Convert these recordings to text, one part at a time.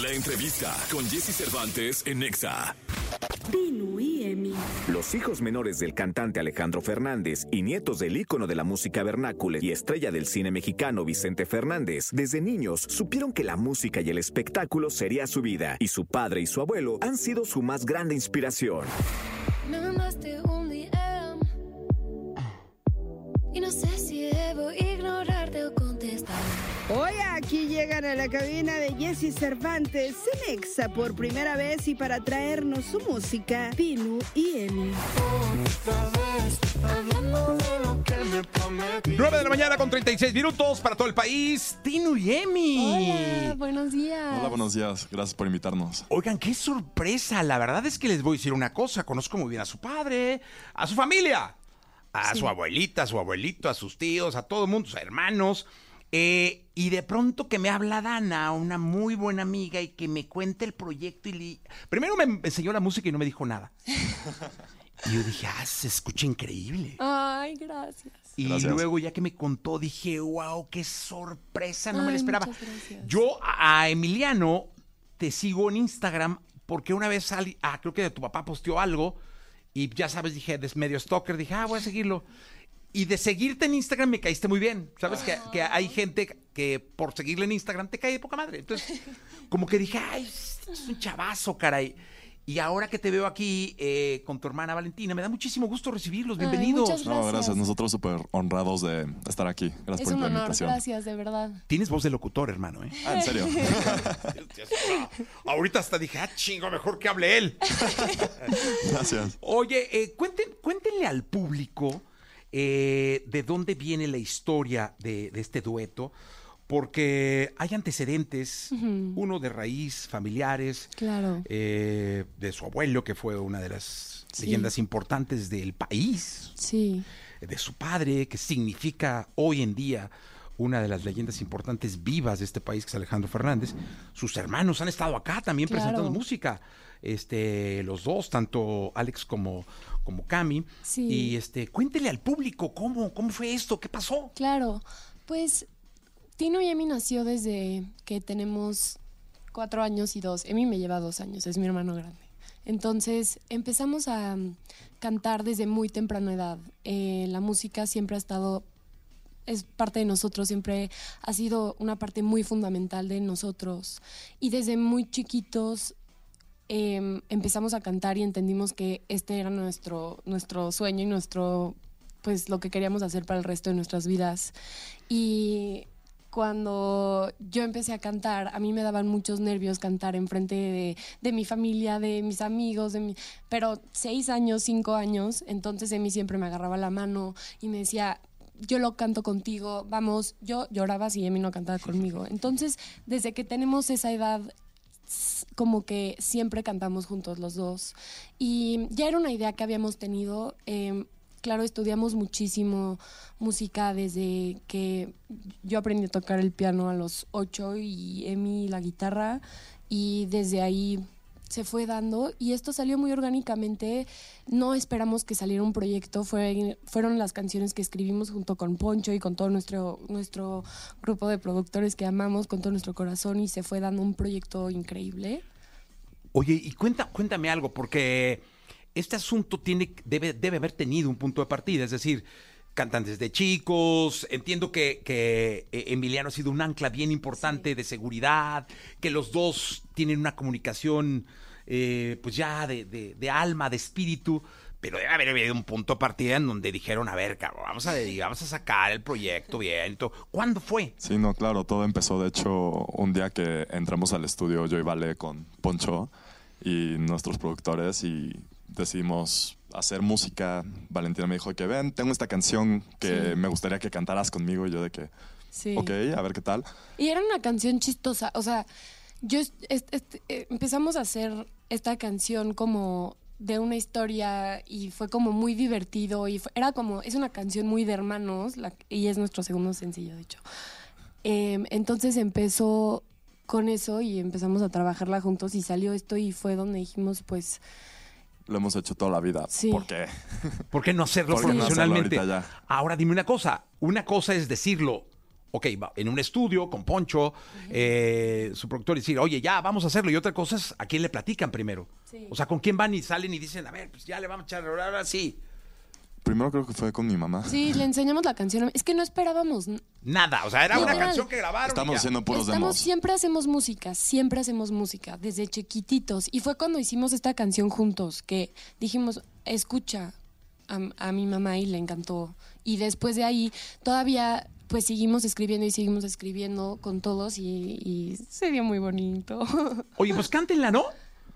La entrevista con Jesse Cervantes en Nexa. Pinu y Emi. Los hijos menores del cantante Alejandro Fernández y nietos del ícono de la música vernácula y estrella del cine mexicano Vicente Fernández, desde niños supieron que la música y el espectáculo sería su vida, y su padre y su abuelo han sido su más grande inspiración. Y no sé si debo aquí llegan a la cabina de Jesse Cervantes en Exa por primera vez y para traernos su música, Pinu y Emi. 9 de la mañana con 36 minutos para todo el país. Tino y Emi. Hola, buenos días. Hola, buenos días. Gracias por invitarnos. Oigan, qué sorpresa. La verdad es que les voy a decir una cosa. Conozco muy bien a su padre, a su familia, a su abuelita, a su abuelito, a sus tíos, a todo el mundo, sus hermanos. Eh, y de pronto que me habla Dana, una muy buena amiga, y que me cuente el proyecto. y li- Primero me enseñó la música y no me dijo nada. y yo dije, ah, se escucha increíble. Ay, gracias. Y Gracias. luego ya que me contó, dije, wow, qué sorpresa, no me la esperaba. Yo a Emiliano te sigo en Instagram porque una vez salí, ah, creo que de tu papá posteó algo y ya sabes, dije, de medio stalker, dije, ah, voy a seguirlo. Y de seguirte en Instagram me caíste muy bien. Sabes que, que hay gente que por seguirle en Instagram te cae de poca madre. Entonces, como que dije, ay, es un chavazo, caray. Y ahora que te veo aquí eh, con tu hermana Valentina, me da muchísimo gusto recibirlos. Ay, Bienvenidos. muchas No, gracias. Gracias. Nosotros súper honrados de estar aquí. Gracias Es por un la honor, invitación. gracias, de verdad. Tienes voz de locutor, hermano, ¿eh? Ah, en serio. Ahorita hasta dije, ah, chingo, mejor que hable él. gracias. Oye, eh, cuenten, cuéntenle al público eh, de dónde viene la historia de, de este dueto, porque hay antecedentes, uno de raíz, familiares, Claro. eh, de su abuelo, que fue una de las Sí. leyendas importantes del país, Sí. de su padre, que significa hoy en día una de las leyendas importantes vivas de este país, que es Alejandro Fernández. Sus hermanos han estado acá también Claro. presentando música. Este, los dos, tanto Alex como, como Cami. Sí. Y este, cuéntele al público cómo, cómo fue esto, qué pasó. Claro, pues Tino y Emi nació desde que tenemos cuatro años y dos. Emi me lleva dos años, es mi hermano grande. Entonces empezamos a mm, cantar desde muy temprana edad. Eh, la música siempre ha estado, es parte de nosotros, siempre ha sido una parte muy fundamental de nosotros. Y desde muy chiquitos em, empezamos a cantar y entendimos que este era nuestro, nuestro sueño y nuestro, pues lo que queríamos hacer para el resto de nuestras vidas. Y cuando yo empecé a cantar, a mí me daban muchos nervios cantar enfrente de, de mi familia, de mis amigos, de mi, pero seis años, cinco años, entonces Emi siempre me agarraba la mano y me decía, yo lo canto contigo, vamos, yo lloraba si Emi no cantaba conmigo. Entonces, desde que tenemos esa edad, como que siempre cantamos juntos los dos. Y ya era una idea que habíamos tenido. eh, claro, estudiamos muchísimo música desde que yo aprendí a tocar el piano a los ocho y Emi la guitarra. Y desde ahí se fue dando y esto salió muy orgánicamente. No esperamos que saliera un proyecto, fue, fueron las canciones que escribimos junto con Poncho y con todo nuestro, nuestro grupo de productores que amamos con todo nuestro corazón y se fue dando un proyecto increíble. Oye, y cuenta, cuéntame algo, porque este asunto tiene, debe, debe haber tenido un punto de partida, es decir, cantan desde chicos, entiendo que, que, eh, Emiliano ha sido un ancla bien importante de seguridad, que los dos tienen una comunicación eh, pues ya de, de- de alma, de espíritu, pero debe haber habido un punto de partida en donde dijeron, a ver, cabrón, vamos a, vamos a sacar el proyecto bien. ¿Cuándo fue? Sí, no, claro. Todo empezó, de hecho, un día que entramos al estudio yo y Vale con Poncho y nuestros productores y decidimos hacer música. Valentina me dijo que ven, tengo esta canción que Sí. me gustaría que cantaras conmigo. Y yo de que, Sí. ok, a ver qué tal. Y era una canción chistosa, o sea, yo eh, empezamos a hacer esta canción como de una historia y fue como muy divertido y fue- era como, es una canción muy de hermanos la- y es nuestro segundo sencillo, de hecho. Em, entonces empezó con eso y empezamos a trabajarla juntos y salió esto y fue donde dijimos, pues, Lo hemos hecho toda la vida. Sí. ¿Por qué? ¿Por qué no hacerlo ¿Por qué no hacerlo profesionalmente? Ahora dime una cosa. Una cosa es decirlo ok, va, en un estudio con Poncho, eh, su productor, y decir, oye, ya, vamos a hacerlo. Y otra cosa es a quién le platican primero. Sí. O sea, con quién van y salen y dicen, a ver, pues ya le vamos a echar, ahora sí. Primero creo que fue con mi mamá. Sí, le enseñamos la canción. Es que no esperábamos. Nada, o sea, era una canción que grabaron. Estamos haciendo puros Estamos, demos. siempre hacemos música, siempre hacemos música, desde chiquititos. Y fue cuando hicimos esta canción juntos, que dijimos, escucha a, a mi mamá y le encantó. Y después de ahí, todavía pues seguimos escribiendo y seguimos escribiendo con todos y, y se dio muy bonito. Oye, pues cántenla, ¿no?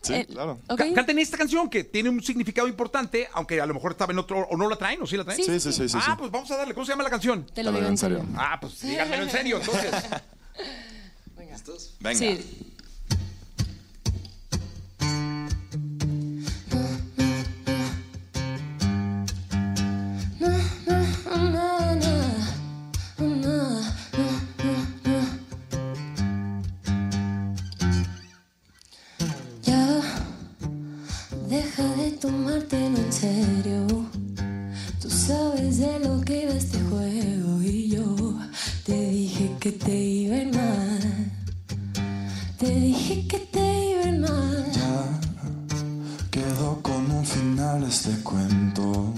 Sí, Eh, claro. ¿ok? Ca- Canten esta canción que tiene un significado importante, aunque a lo mejor estaba en otro, o no la traen, o sí la traen. Sí, sí, sí, sí. ah, sí. pues vamos a darle. ¿Cómo se llama la canción? Te lo digo en serio. Ah, pues díganmelo en serio, entonces. Venga. Sí. Deja de tomártelo en serio. Tú sabes de lo que va este juego y yo te dije que te iba a ir mal. Te dije que te iba a ir mal. Ya quedó con un final este cuento.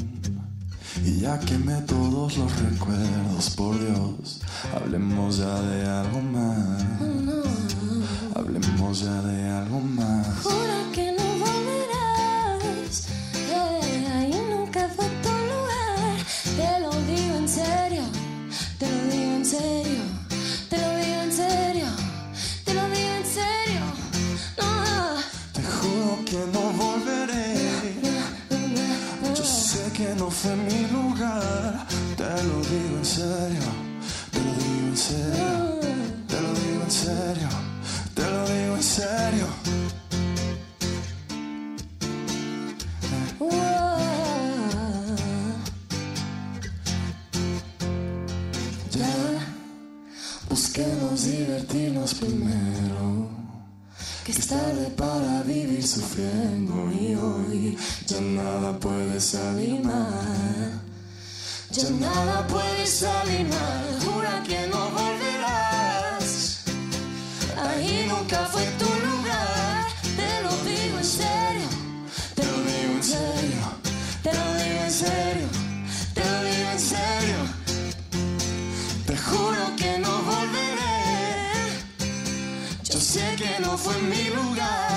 Y ya quemé todos los recuerdos, por Dios, hablemos ya de algo más. Hablemos ya de busquemos divertirnos primero. Que es tarde para vivir sufriendo y hoy ya nada puede salir mal. Ya nada puede salir mal. Jura que no fue mi lugar.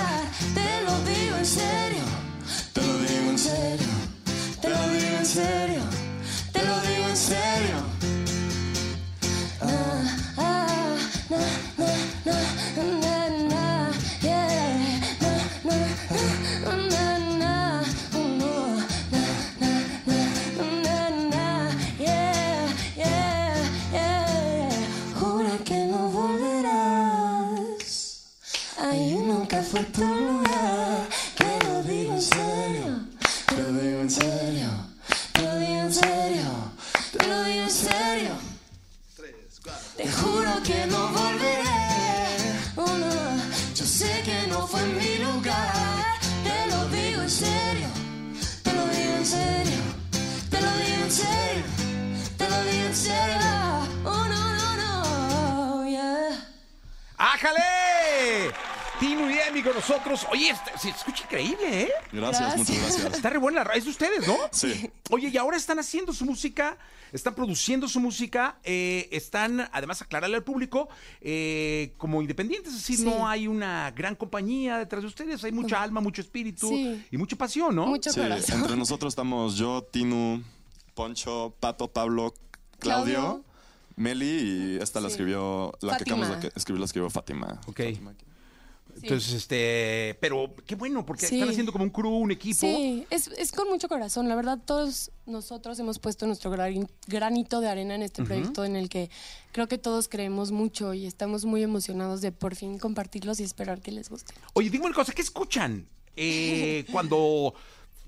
Fue tu lugar. Te lo digo en serio. Te lo digo en serio. Te lo digo en serio. Te lo digo en serio. Te juro que no volveré. Oh. Yo sé que no fue mi lugar. Te lo digo en serio. Te lo digo en serio. Te lo digo en serio. Te lo digo en serio. Oh, no, no, no. Yeah. ¡Ájale! Tino y Emi con nosotros. Oye, este- se escucha increíble, ¿eh? Gracias, muchas gracias. Está re buena la ra- Es de ustedes, ¿no? Sí. Oye, y ahora están haciendo su música, están produciendo su música, eh, están, además, aclararle al público, eh, como independientes, es decir, Sí. no hay una gran compañía detrás de ustedes, hay mucha alma, mucho espíritu Sí. y mucha pasión, ¿no? Mucho Sí, corazón. entre nosotros estamos yo, Tinu, Poncho, Pato, Pablo, Claudio, Claudio. Meli y esta la Sí. escribió, la que acabamos de escribir la escribió Fátima. Ok. Fátima. Entonces, este, pero qué bueno, porque Sí. están haciendo como un crew, un equipo. Sí, es, es con mucho corazón. La verdad, todos nosotros hemos puesto nuestro gran- granito de arena en este proyecto en el que creo que todos creemos mucho y estamos muy emocionados de por fin compartirlos y esperar que les guste. Oye, dime una cosa, ¿qué escuchan eh, cuando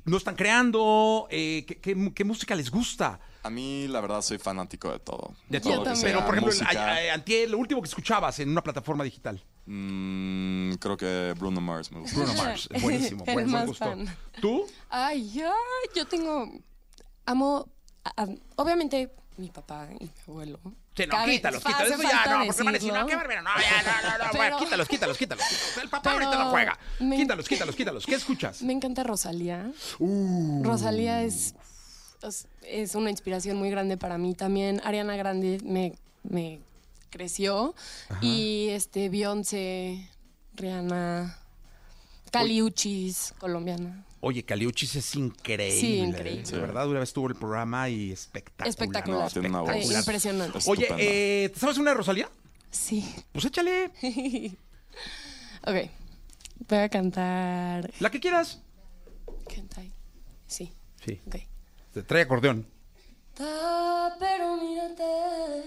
no están creando? Eh, ¿qué, qué, qué música les gusta? A mí, la verdad, soy fanático de todo. De todo Pero, por ejemplo, antier, lo último que escuchabas en una plataforma digital. Mm, creo que Bruno Mars me gusta. Bruno Mars, buenísimo, El buen, buen más gusto. fan. ¿Tú? Ay, ay, yo tengo, amo, a- a- obviamente mi papá y mi abuelo, Sí, no, Cabe- quítalos, quítalos. Eso ya, no, porque van a decir, no, qué barbero. No, ya, no, no, no. Pero- bueno, quítalos, quítalos, quítalos. El papá ahorita no juega. me- Quítalos, quítalos, quítalos. ¿Qué escuchas? Me encanta Rosalía. Uh. Rosalía es, es, una inspiración muy grande para mí. También Ariana Grande me, me creció. Y este Beyoncé, Rihanna, Caliuchis, colombiana. Oye, Caliuchis es increíble. Sí, increíble. De verdad, una vez tuvo el programa y espectacular. Espectacular. No, tiene una voz. Ay, impresionante. Es Oye, eh, ¿te sabes una de Rosalía? Sí. Pues échale. Ok. Voy a cantar. La que quieras. Cantai. Sí. Sí. Ok. Te trae acordeón. Pero mírate,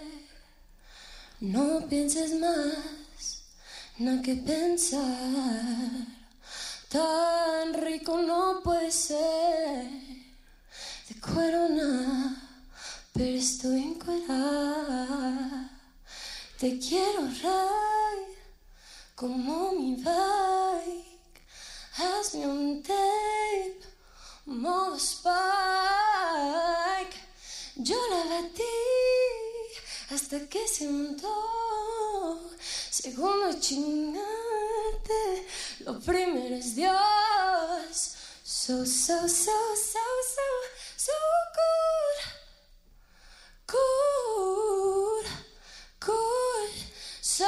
no pienses más, nada que pensar. Tan rico no puede ser, de cuero nada, pero estoy encuerada. Te quiero ride, como mi bike, hazme un tape modo. Yo la batí hasta que se montó. Segundo chingarte, lo primero es Dios. So, so, so, so, so, so good. Good, good. So,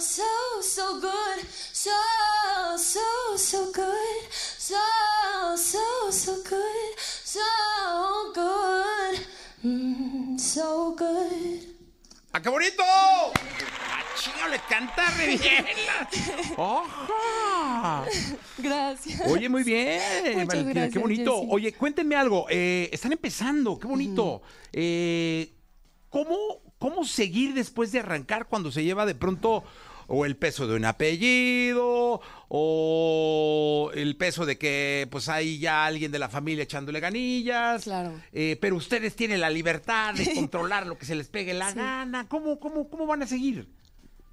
so, so good. So, so, so good. Qué bonito! ¡Ah, chinga, le canta re bien! ¡Ajá! Gracias. Oye, muy bien, Muchas Valentina, qué bonito. Jessy. Oye, cuéntenme algo. eh, están empezando, qué bonito. Eh, ¿cómo, ¿Cómo seguir después de arrancar cuando se lleva de pronto o el peso de un apellido o el peso de que pues hay ya alguien de la familia echándole ganillas? Claro. Eh, pero ustedes tienen la libertad de controlar lo que se les pegue la Sí. gana. ¿Cómo, cómo, ¿Cómo van a seguir?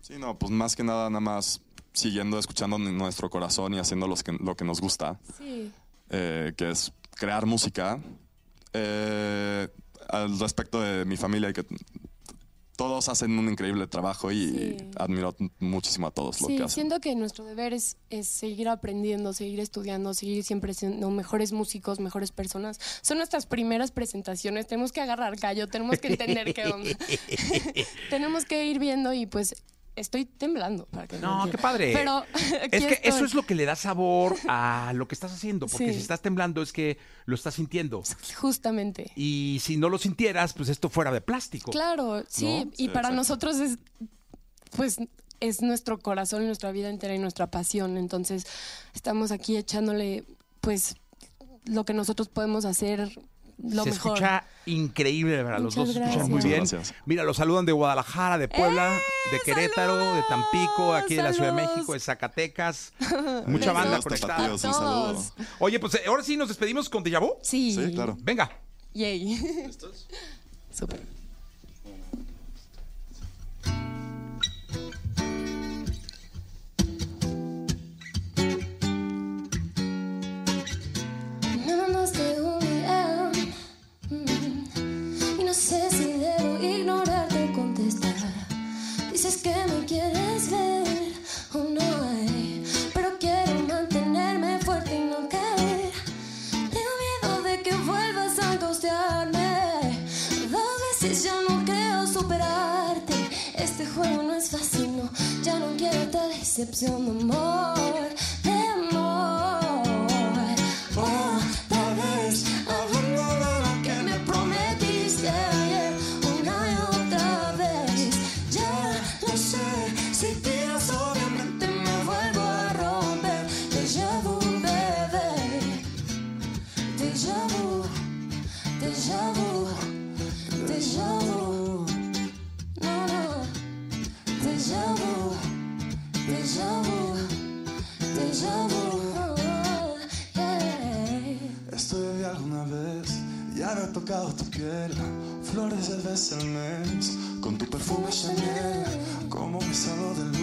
Sí, no, pues más que nada, nada más siguiendo, escuchando nuestro corazón y haciendo los que, lo que nos gusta, Sí. eh, que es crear música. Eh, al respecto de mi familia, y que todos hacen un increíble trabajo y Sí. admiro muchísimo a todos lo Sí, que hacen. siento que nuestro deber es, es seguir aprendiendo, seguir estudiando, seguir siempre siendo mejores músicos, mejores personas. Son nuestras primeras presentaciones, tenemos que agarrar callo, tenemos que entender qué onda. tenemos que ir viendo y pues estoy temblando. Para que No, qué padre. Pero Es que estoy. eso es lo que le da sabor a lo que estás haciendo, porque Sí. si estás temblando es que lo estás sintiendo. Justamente. Y si no lo sintieras, pues esto fuera de plástico. Claro, sí, ¿No? y Sí, para exacto. nosotros es, pues, es nuestro corazón y nuestra vida entera y nuestra pasión. Entonces, estamos aquí echándole, pues, lo que nosotros podemos hacer lo Se mejor. escucha increíble, verdad. Los Muchas dos se escuchan muy bien. Gracias. Mira, los saludan de Guadalajara, de Puebla, de Querétaro, de Tampico, aquí de la Ciudad de ¡Eh! México, de Zacatecas. Mucha banda conectada. un saludo. Todos. Oye, pues eh, ahora sí nos despedimos con Deja Vu. Sí. Sí, claro. Venga. Yay. Súper. Dices que me quieres ver o no hay, pero quiero mantenerme fuerte y no caer. Tengo miedo de que vuelvas a angustiarme. Dos veces ya no creo superarte. Este juego no es fácil, no. Ya no quiero esta decepción de amor, tocado tu piel. Flores de vez al mes, con tu perfume Chanel. Como me salgo del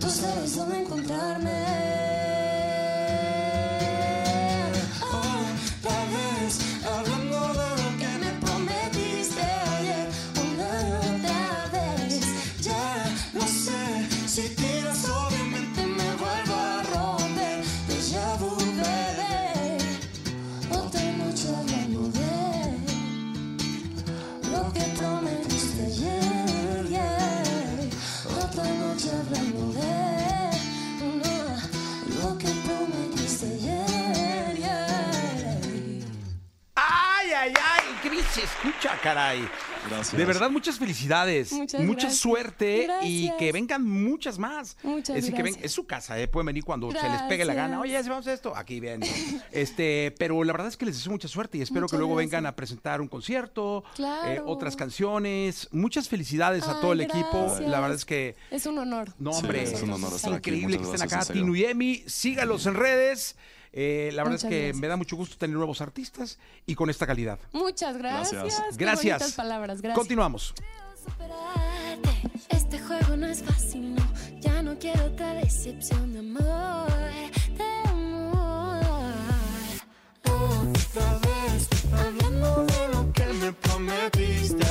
tú sabes dónde encontrarme. Escucha, caray! Gracias. De verdad, muchas felicidades. Muchas Mucha gracias. suerte y que vengan muchas más. Muchas es decir, que ven- gracias. es su casa, ¿eh? pueden venir cuando se les pegue la gana. Oye, si vamos a esto, aquí ven. Este, pero la verdad es que les deseo mucha suerte y espero que luego gracias. vengan a presentar un concierto, Claro. eh, otras canciones. Muchas felicidades a todo el equipo. La verdad es que Es un honor. no, Sí, hombre, es un honor estar aquí. increíble que estén acá. Tinu y Emi, sígalos en redes. Eh, la Muchas verdad es que gracias. me da mucho gusto tener nuevos artistas y con esta calidad. Muchas gracias. Gracias. Qué gracias. palabras. Gracias. Continuamos. Este juego no es fácil, no. Ya no quiero otra decepción de amor. De amor. Otra vez, hablando de lo que me prometiste.